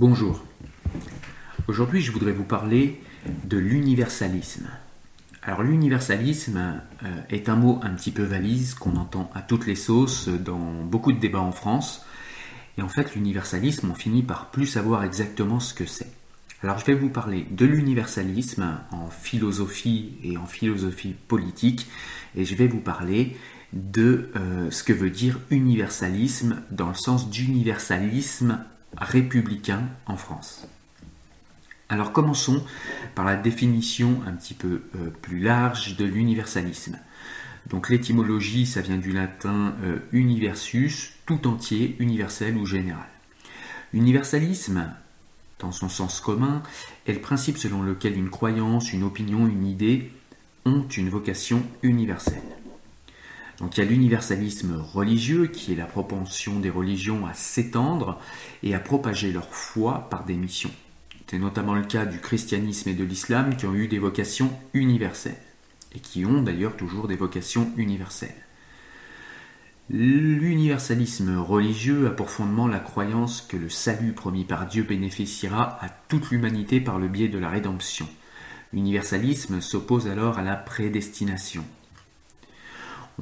Bonjour. Aujourd'hui, je voudrais vous parler de l'universalisme. Alors l'universalisme euh, est un mot un petit peu valise qu'on entend à toutes les sauces dans beaucoup de débats en France. Et en fait, l'universalisme, on finit par plus savoir exactement ce que c'est. Alors je vais vous parler de l'universalisme en philosophie et en philosophie politique. Et je vais vous parler de euh, ce que veut dire universalisme dans le sens d'universalisme républicain en France. Alors commençons par la définition un petit peu euh, plus large de l'universalisme. Donc l'étymologie, ça vient du latin euh, universus, tout entier, universel ou général. Universalisme, dans son sens commun, est le principe selon lequel une croyance, une opinion, une idée ont une vocation universelle. Donc il y a l'universalisme religieux qui est la propension des religions à s'étendre et à propager leur foi par des missions. C'est notamment le cas du christianisme et de l'islam qui ont eu des vocations universelles et qui ont d'ailleurs toujours des vocations universelles. L'universalisme religieux a pour fondement la croyance que le salut promis par Dieu bénéficiera à toute l'humanité par le biais de la rédemption. L'universalisme s'oppose alors à la prédestination.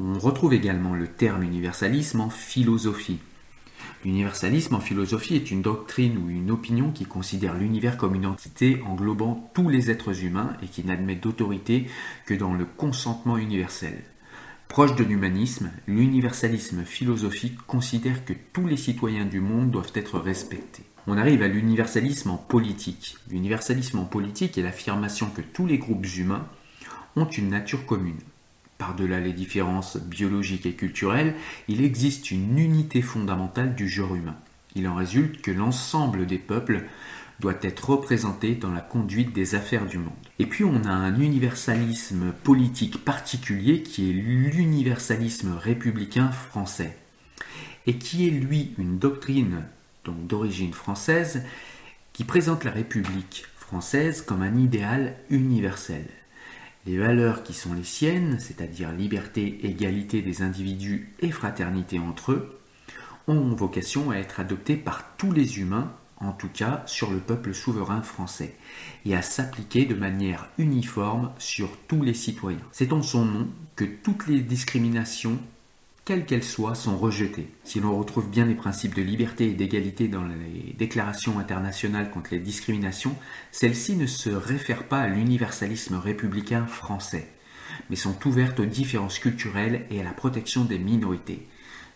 On retrouve également le terme universalisme en philosophie. L'universalisme en philosophie est une doctrine ou une opinion qui considère l'univers comme une entité englobant tous les êtres humains et qui n'admet d'autorité que dans le consentement universel. Proche de l'humanisme, l'universalisme philosophique considère que tous les citoyens du monde doivent être respectés. On arrive à l'universalisme en politique. L'universalisme en politique est l'affirmation que tous les groupes humains ont une nature commune. Par-delà les différences biologiques et culturelles, il existe une unité fondamentale du genre humain. Il en résulte que l'ensemble des peuples doit être représenté dans la conduite des affaires du monde. Et puis on a un universalisme politique particulier qui est l'universalisme républicain français, et qui est lui une doctrine d'origine française qui présente la République française comme un idéal universel. Les valeurs qui sont les siennes, c'est-à-dire liberté, égalité des individus et fraternité entre eux, ont vocation à être adoptées par tous les humains, en tout cas sur le peuple souverain français, et à s'appliquer de manière uniforme sur tous les citoyens. C'est en son nom que toutes les discriminations quelles qu'elles soient, sont rejetées. Si l'on retrouve bien les principes de liberté et d'égalité dans les déclarations internationales contre les discriminations, celles-ci ne se réfèrent pas à l'universalisme républicain français, mais sont ouvertes aux différences culturelles et à la protection des minorités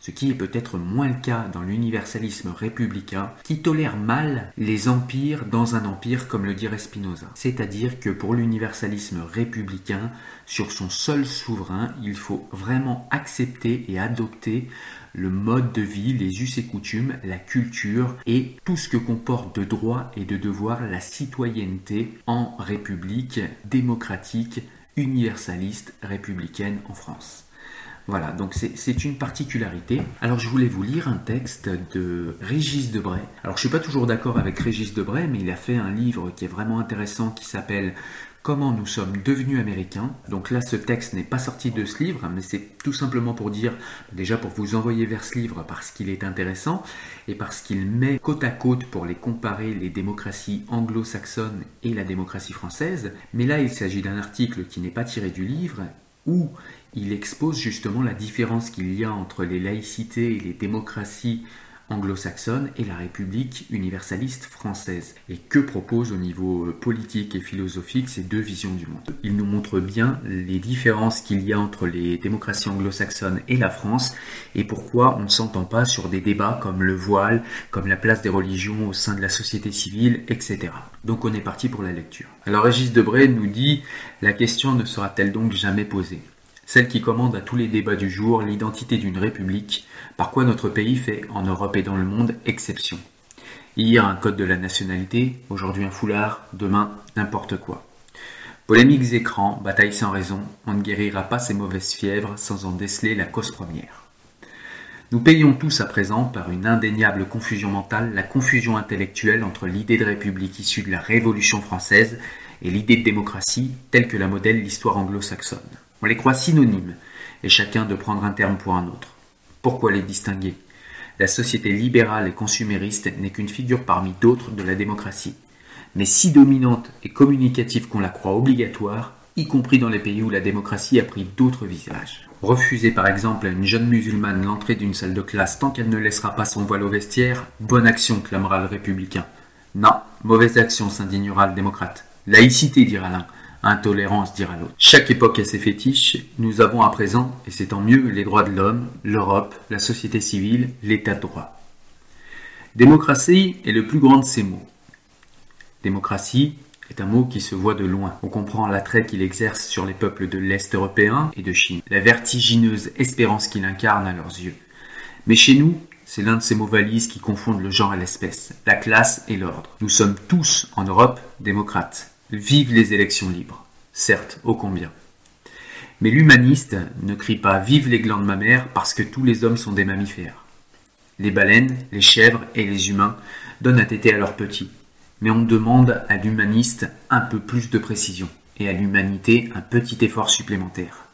ce qui est peut-être moins le cas dans l'universalisme républicain, qui tolère mal les empires dans un empire comme le dirait Spinoza. C'est-à-dire que pour l'universalisme républicain, sur son seul souverain, il faut vraiment accepter et adopter le mode de vie, les us et coutumes, la culture et tout ce que comporte de droits et de devoirs la citoyenneté en république démocratique, universaliste, républicaine en France. Voilà, donc c'est une particularité. Alors je voulais vous lire un texte de Régis Debray. Alors je suis pas toujours d'accord avec Régis Debray, mais il a fait un livre qui est vraiment intéressant qui s'appelle Comment nous sommes devenus américains. Donc là, ce texte n'est pas sorti de ce livre, mais c'est tout simplement pour dire, déjà pour vous envoyer vers ce livre parce qu'il est intéressant et parce qu'il met côte à côte pour les comparer les démocraties anglo-saxonnes et la démocratie française. Mais là, il s'agit d'un article qui n'est pas tiré du livre où il expose justement la différence qu'il y a entre les laïcités et les démocraties anglo-saxonnes et la République universaliste française, et que proposent au niveau euh, politique et philosophique ces deux visions du monde? Il nous montre bien les différences qu'il y a entre les démocraties anglo-saxonnes et la France, et pourquoi on ne s'entend pas sur des débats comme le voile, comme la place des religions au sein de la société civile, etc. Donc on est parti pour la lecture. Alors Régis Debray nous dit, la question ne sera-t-elle donc jamais posée? Celle qui commande à tous les débats du jour l'identité d'une république, par quoi notre pays fait, en Europe et dans le monde, exception. Hier un code de la nationalité, aujourd'hui un foulard, demain n'importe quoi. Polémiques écrans, batailles sans raison, on ne guérira pas ces mauvaises fièvres sans en déceler la cause première. Nous payons tous à présent, par une indéniable confusion mentale, la confusion intellectuelle entre l'idée de république issue de la Révolution française et l'idée de démocratie telle que la modèle l'histoire anglo-saxonne. On les croit synonymes, et chacun de prendre un terme pour un autre. Pourquoi les distinguer? La société libérale et consumériste n'est qu'une figure parmi d'autres de la démocratie, mais si dominante et communicative qu'on la croit obligatoire, y compris dans les pays où la démocratie a pris d'autres visages. Refuser par exemple à une jeune musulmane l'entrée d'une salle de classe tant qu'elle ne laissera pas son voile au vestiaire, bonne action, clamera le républicain. Non, mauvaise action, s'indignera le démocrate. Laïcité, dira l'un. Intolérance, dira l'autre. Chaque époque a ses fétiches. Nous avons à présent, et c'est tant mieux, les droits de l'homme, l'Europe, la société civile, l'état de droit. Démocratie est le plus grand de ces mots. Démocratie est un mot qui se voit de loin. On comprend l'attrait qu'il exerce sur les peuples de l'Est européen et de Chine, la vertigineuse espérance qu'il incarne à leurs yeux. Mais chez nous, c'est l'un de ces mots valises qui confondent le genre et l'espèce, la classe et l'ordre. Nous sommes tous, en Europe, démocrates. Vive les élections libres. Certes, ô combien. Mais l'humaniste ne crie pas Vive les glandes mammaires parce que tous les hommes sont des mammifères. Les baleines, les chèvres et les humains donnent à téter à leurs petits. Mais on demande à l'humaniste un peu plus de précision et à l'humanité un petit effort supplémentaire.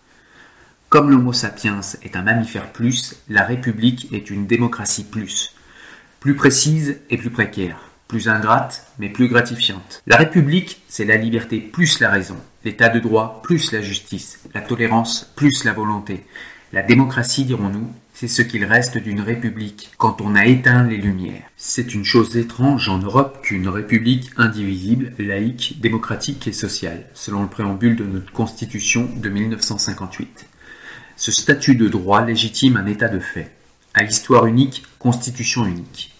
Comme l'Homo sapiens est un mammifère plus, la République est une démocratie plus, plus précise et plus précaire plus ingrate, mais plus gratifiante. La République, c'est la liberté plus la raison, l'état de droit plus la justice, la tolérance plus la volonté. La démocratie, dirons-nous, c'est ce qu'il reste d'une république quand on a éteint les lumières. C'est une chose étrange en Europe qu'une république indivisible, laïque, démocratique et sociale, selon le préambule de notre Constitution de 1958. Ce statut de droit légitime un état de fait. À histoire unique, constitution unique.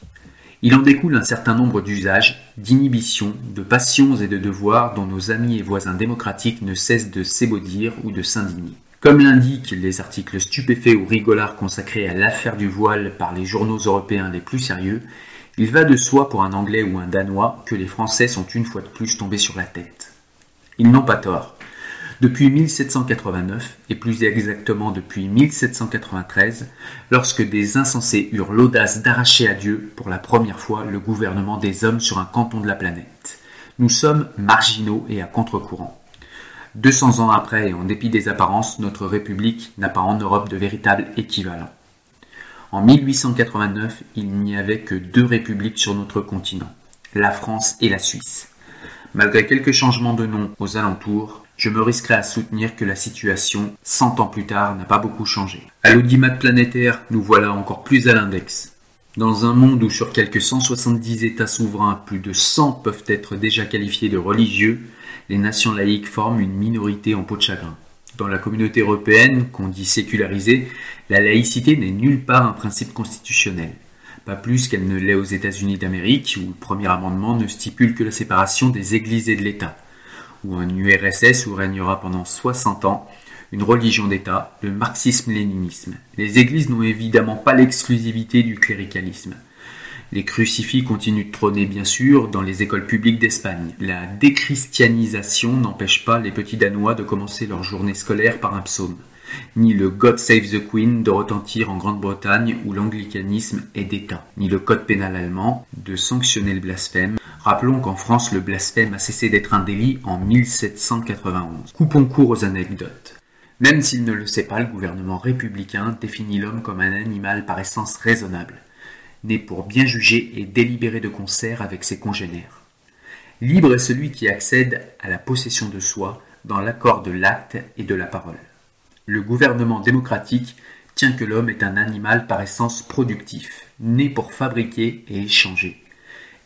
Il en découle un certain nombre d'usages, d'inhibitions, de passions et de devoirs dont nos amis et voisins démocratiques ne cessent de s'ébaudir ou de s'indigner. Comme l'indiquent les articles stupéfaits ou rigolards consacrés à l'affaire du voile par les journaux européens les plus sérieux, il va de soi pour un Anglais ou un Danois que les Français sont une fois de plus tombés sur la tête. Ils n'ont pas tort. Depuis 1789, et plus exactement depuis 1793, lorsque des insensés eurent l'audace d'arracher à Dieu, pour la première fois, le gouvernement des hommes sur un canton de la planète. Nous sommes marginaux et à contre-courant. 200 ans après, et en dépit des apparences, notre République n'a pas en Europe de véritable équivalent. En 1889, il n'y avait que deux républiques sur notre continent, la France et la Suisse. Malgré quelques changements de nom aux alentours, je me risquerai à soutenir que la situation, cent ans plus tard, n'a pas beaucoup changé. À l'audimat planétaire, nous voilà encore plus à l'index. Dans un monde où sur quelques 170 États souverains, plus de 100 peuvent être déjà qualifiés de religieux, les nations laïques forment une minorité en peau de chagrin. Dans la communauté européenne, qu'on dit sécularisée, la laïcité n'est nulle part un principe constitutionnel. Pas plus qu'elle ne l'est aux États-Unis d'Amérique, où le premier amendement ne stipule que la séparation des églises et de l'État ou un URSS où régnera pendant 60 ans une religion d'État, le marxisme-léninisme. Les églises n'ont évidemment pas l'exclusivité du cléricalisme. Les crucifix continuent de trôner bien sûr dans les écoles publiques d'Espagne. La déchristianisation n'empêche pas les petits Danois de commencer leur journée scolaire par un psaume, ni le God Save the Queen de retentir en Grande-Bretagne où l'anglicanisme est d'État, ni le code pénal allemand de sanctionner le blasphème Rappelons qu'en France, le blasphème a cessé d'être un délit en 1791. Coupons court aux anecdotes. Même s'il ne le sait pas, le gouvernement républicain définit l'homme comme un animal par essence raisonnable, né pour bien juger et délibérer de concert avec ses congénères. Libre est celui qui accède à la possession de soi dans l'accord de l'acte et de la parole. Le gouvernement démocratique tient que l'homme est un animal par essence productif, né pour fabriquer et échanger.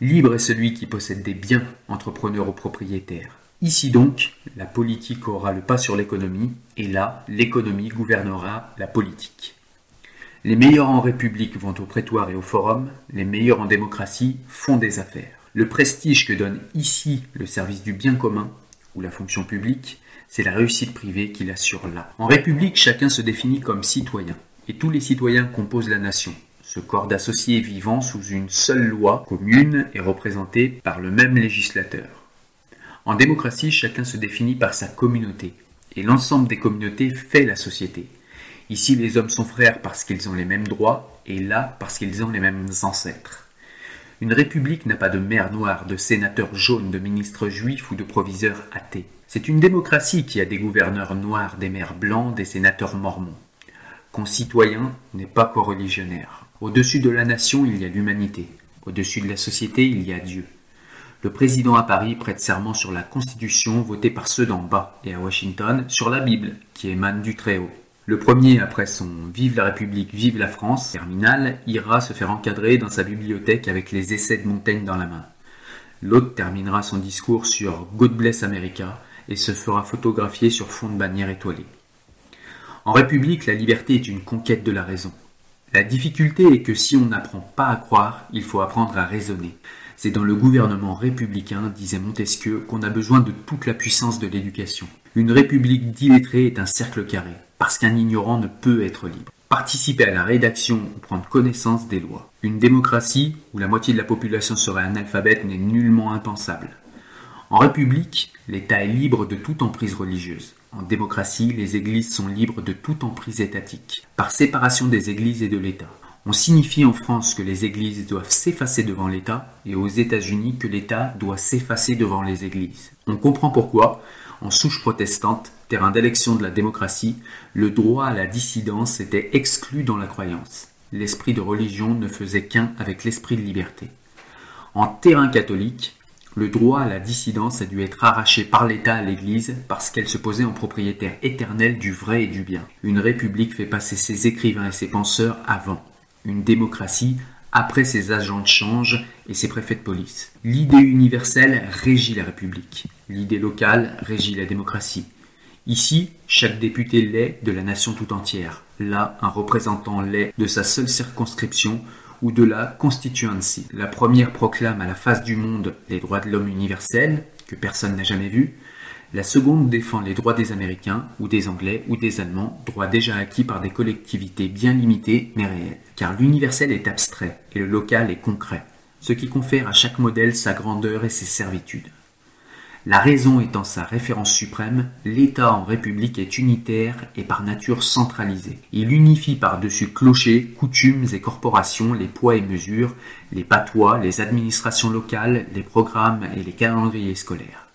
Libre est celui qui possède des biens, entrepreneur ou propriétaire. Ici donc, la politique aura le pas sur l'économie, et là, l'économie gouvernera la politique. Les meilleurs en république vont au prétoire et au forum, les meilleurs en démocratie font des affaires. Le prestige que donne ici le service du bien commun, ou la fonction publique, c'est la réussite privée qui l'assure là. En république, chacun se définit comme citoyen, et tous les citoyens composent la nation. Ce corps d'associés vivant sous une seule loi commune est représenté par le même législateur. En démocratie, chacun se définit par sa communauté, et l'ensemble des communautés fait la société. Ici, les hommes sont frères parce qu'ils ont les mêmes droits, et là parce qu'ils ont les mêmes ancêtres. Une république n'a pas de maire noir, de sénateur jaune, de ministre juif ou de proviseur athée. C'est une démocratie qui a des gouverneurs noirs, des maires blancs, des sénateurs mormons. Concitoyen n'est pas co-religionnaire. Au-dessus de la nation, il y a l'humanité. Au-dessus de la société, il y a Dieu. Le président à Paris prête serment sur la Constitution votée par ceux d'en bas et à Washington sur la Bible qui émane du Très-Haut. Le premier, après son Vive la République, vive la France terminal, ira se faire encadrer dans sa bibliothèque avec les essais de Montaigne dans la main. L'autre terminera son discours sur God bless America et se fera photographier sur fond de bannière étoilée. En République, la liberté est une conquête de la raison. La difficulté est que si on n'apprend pas à croire, il faut apprendre à raisonner. C'est dans le gouvernement républicain, disait Montesquieu, qu'on a besoin de toute la puissance de l'éducation. Une république d'illettrés est un cercle carré, parce qu'un ignorant ne peut être libre. Participer à la rédaction ou prendre connaissance des lois. Une démocratie où la moitié de la population serait analphabète n'est nullement impensable. En République, l'État est libre de toute emprise religieuse. En démocratie, les églises sont libres de toute emprise étatique, par séparation des églises et de l'État. On signifie en France que les églises doivent s'effacer devant l'État et aux États-Unis que l'État doit s'effacer devant les églises. On comprend pourquoi, en souche protestante, terrain d'élection de la démocratie, le droit à la dissidence était exclu dans la croyance. L'esprit de religion ne faisait qu'un avec l'esprit de liberté. En terrain catholique, le droit à la dissidence a dû être arraché par l'État à l'Église parce qu'elle se posait en propriétaire éternel du vrai et du bien. Une république fait passer ses écrivains et ses penseurs avant une démocratie après ses agents de change et ses préfets de police. L'idée universelle régit la République. L'idée locale régit la démocratie. Ici, chaque député l'est de la nation tout entière. Là, un représentant l'est de sa seule circonscription ou de la constituency. La première proclame à la face du monde les droits de l'homme universels, que personne n'a jamais vus. La seconde défend les droits des Américains, ou des Anglais, ou des Allemands, droits déjà acquis par des collectivités bien limitées mais réelles. Car l'universel est abstrait et le local est concret, ce qui confère à chaque modèle sa grandeur et ses servitudes. La raison étant sa référence suprême, l'État en République est unitaire et par nature centralisé. Il unifie par-dessus clochers, coutumes et corporations les poids et mesures, les patois, les administrations locales, les programmes et les calendriers scolaires.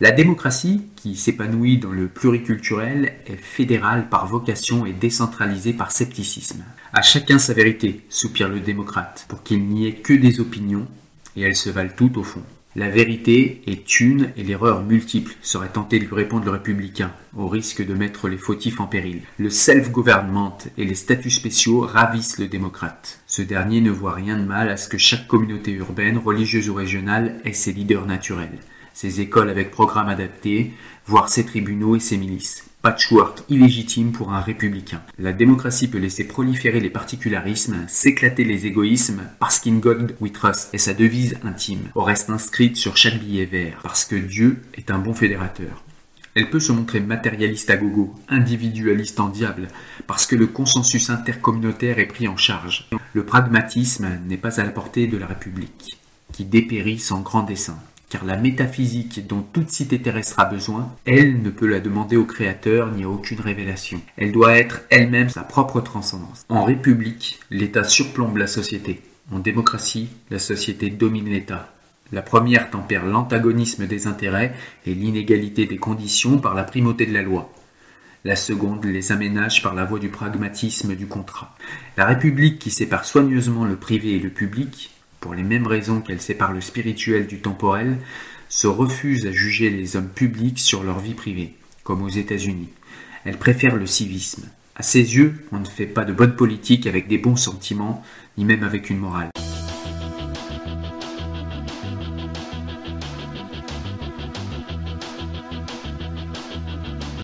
La démocratie, qui s'épanouit dans le pluriculturel, est fédérale par vocation et décentralisée par scepticisme. À chacun sa vérité, soupire le démocrate, pour qu'il n'y ait que des opinions, et elles se valent toutes au fond. La vérité est une et l'erreur multiple, serait tenté de lui répondre le républicain, au risque de mettre les fautifs en péril. Le self-government et les statuts spéciaux ravissent le démocrate. Ce dernier ne voit rien de mal à ce que chaque communauté urbaine, religieuse ou régionale, ait ses leaders naturels ses écoles avec programmes adaptés, voire ses tribunaux et ses milices. Patchwork illégitime pour un républicain. La démocratie peut laisser proliférer les particularismes, s'éclater les égoïsmes, parce qu'in God we trust est sa devise intime, au reste inscrite sur chaque billet vert, parce que Dieu est un bon fédérateur. Elle peut se montrer matérialiste à gogo, individualiste en diable, parce que le consensus intercommunautaire est pris en charge. Le pragmatisme n'est pas à la portée de la République, qui dépérit sans grand dessein car la métaphysique dont toute cité terrestre a besoin, elle ne peut la demander au Créateur ni à aucune révélation. Elle doit être elle-même sa propre transcendance. En République, l'État surplombe la société. En démocratie, la société domine l'État. La première tempère l'antagonisme des intérêts et l'inégalité des conditions par la primauté de la loi. La seconde les aménage par la voie du pragmatisme du contrat. La République qui sépare soigneusement le privé et le public pour les mêmes raisons qu'elle sépare le spirituel du temporel, se refuse à juger les hommes publics sur leur vie privée, comme aux États-Unis. Elle préfère le civisme. À ses yeux, on ne fait pas de bonne politique avec des bons sentiments, ni même avec une morale.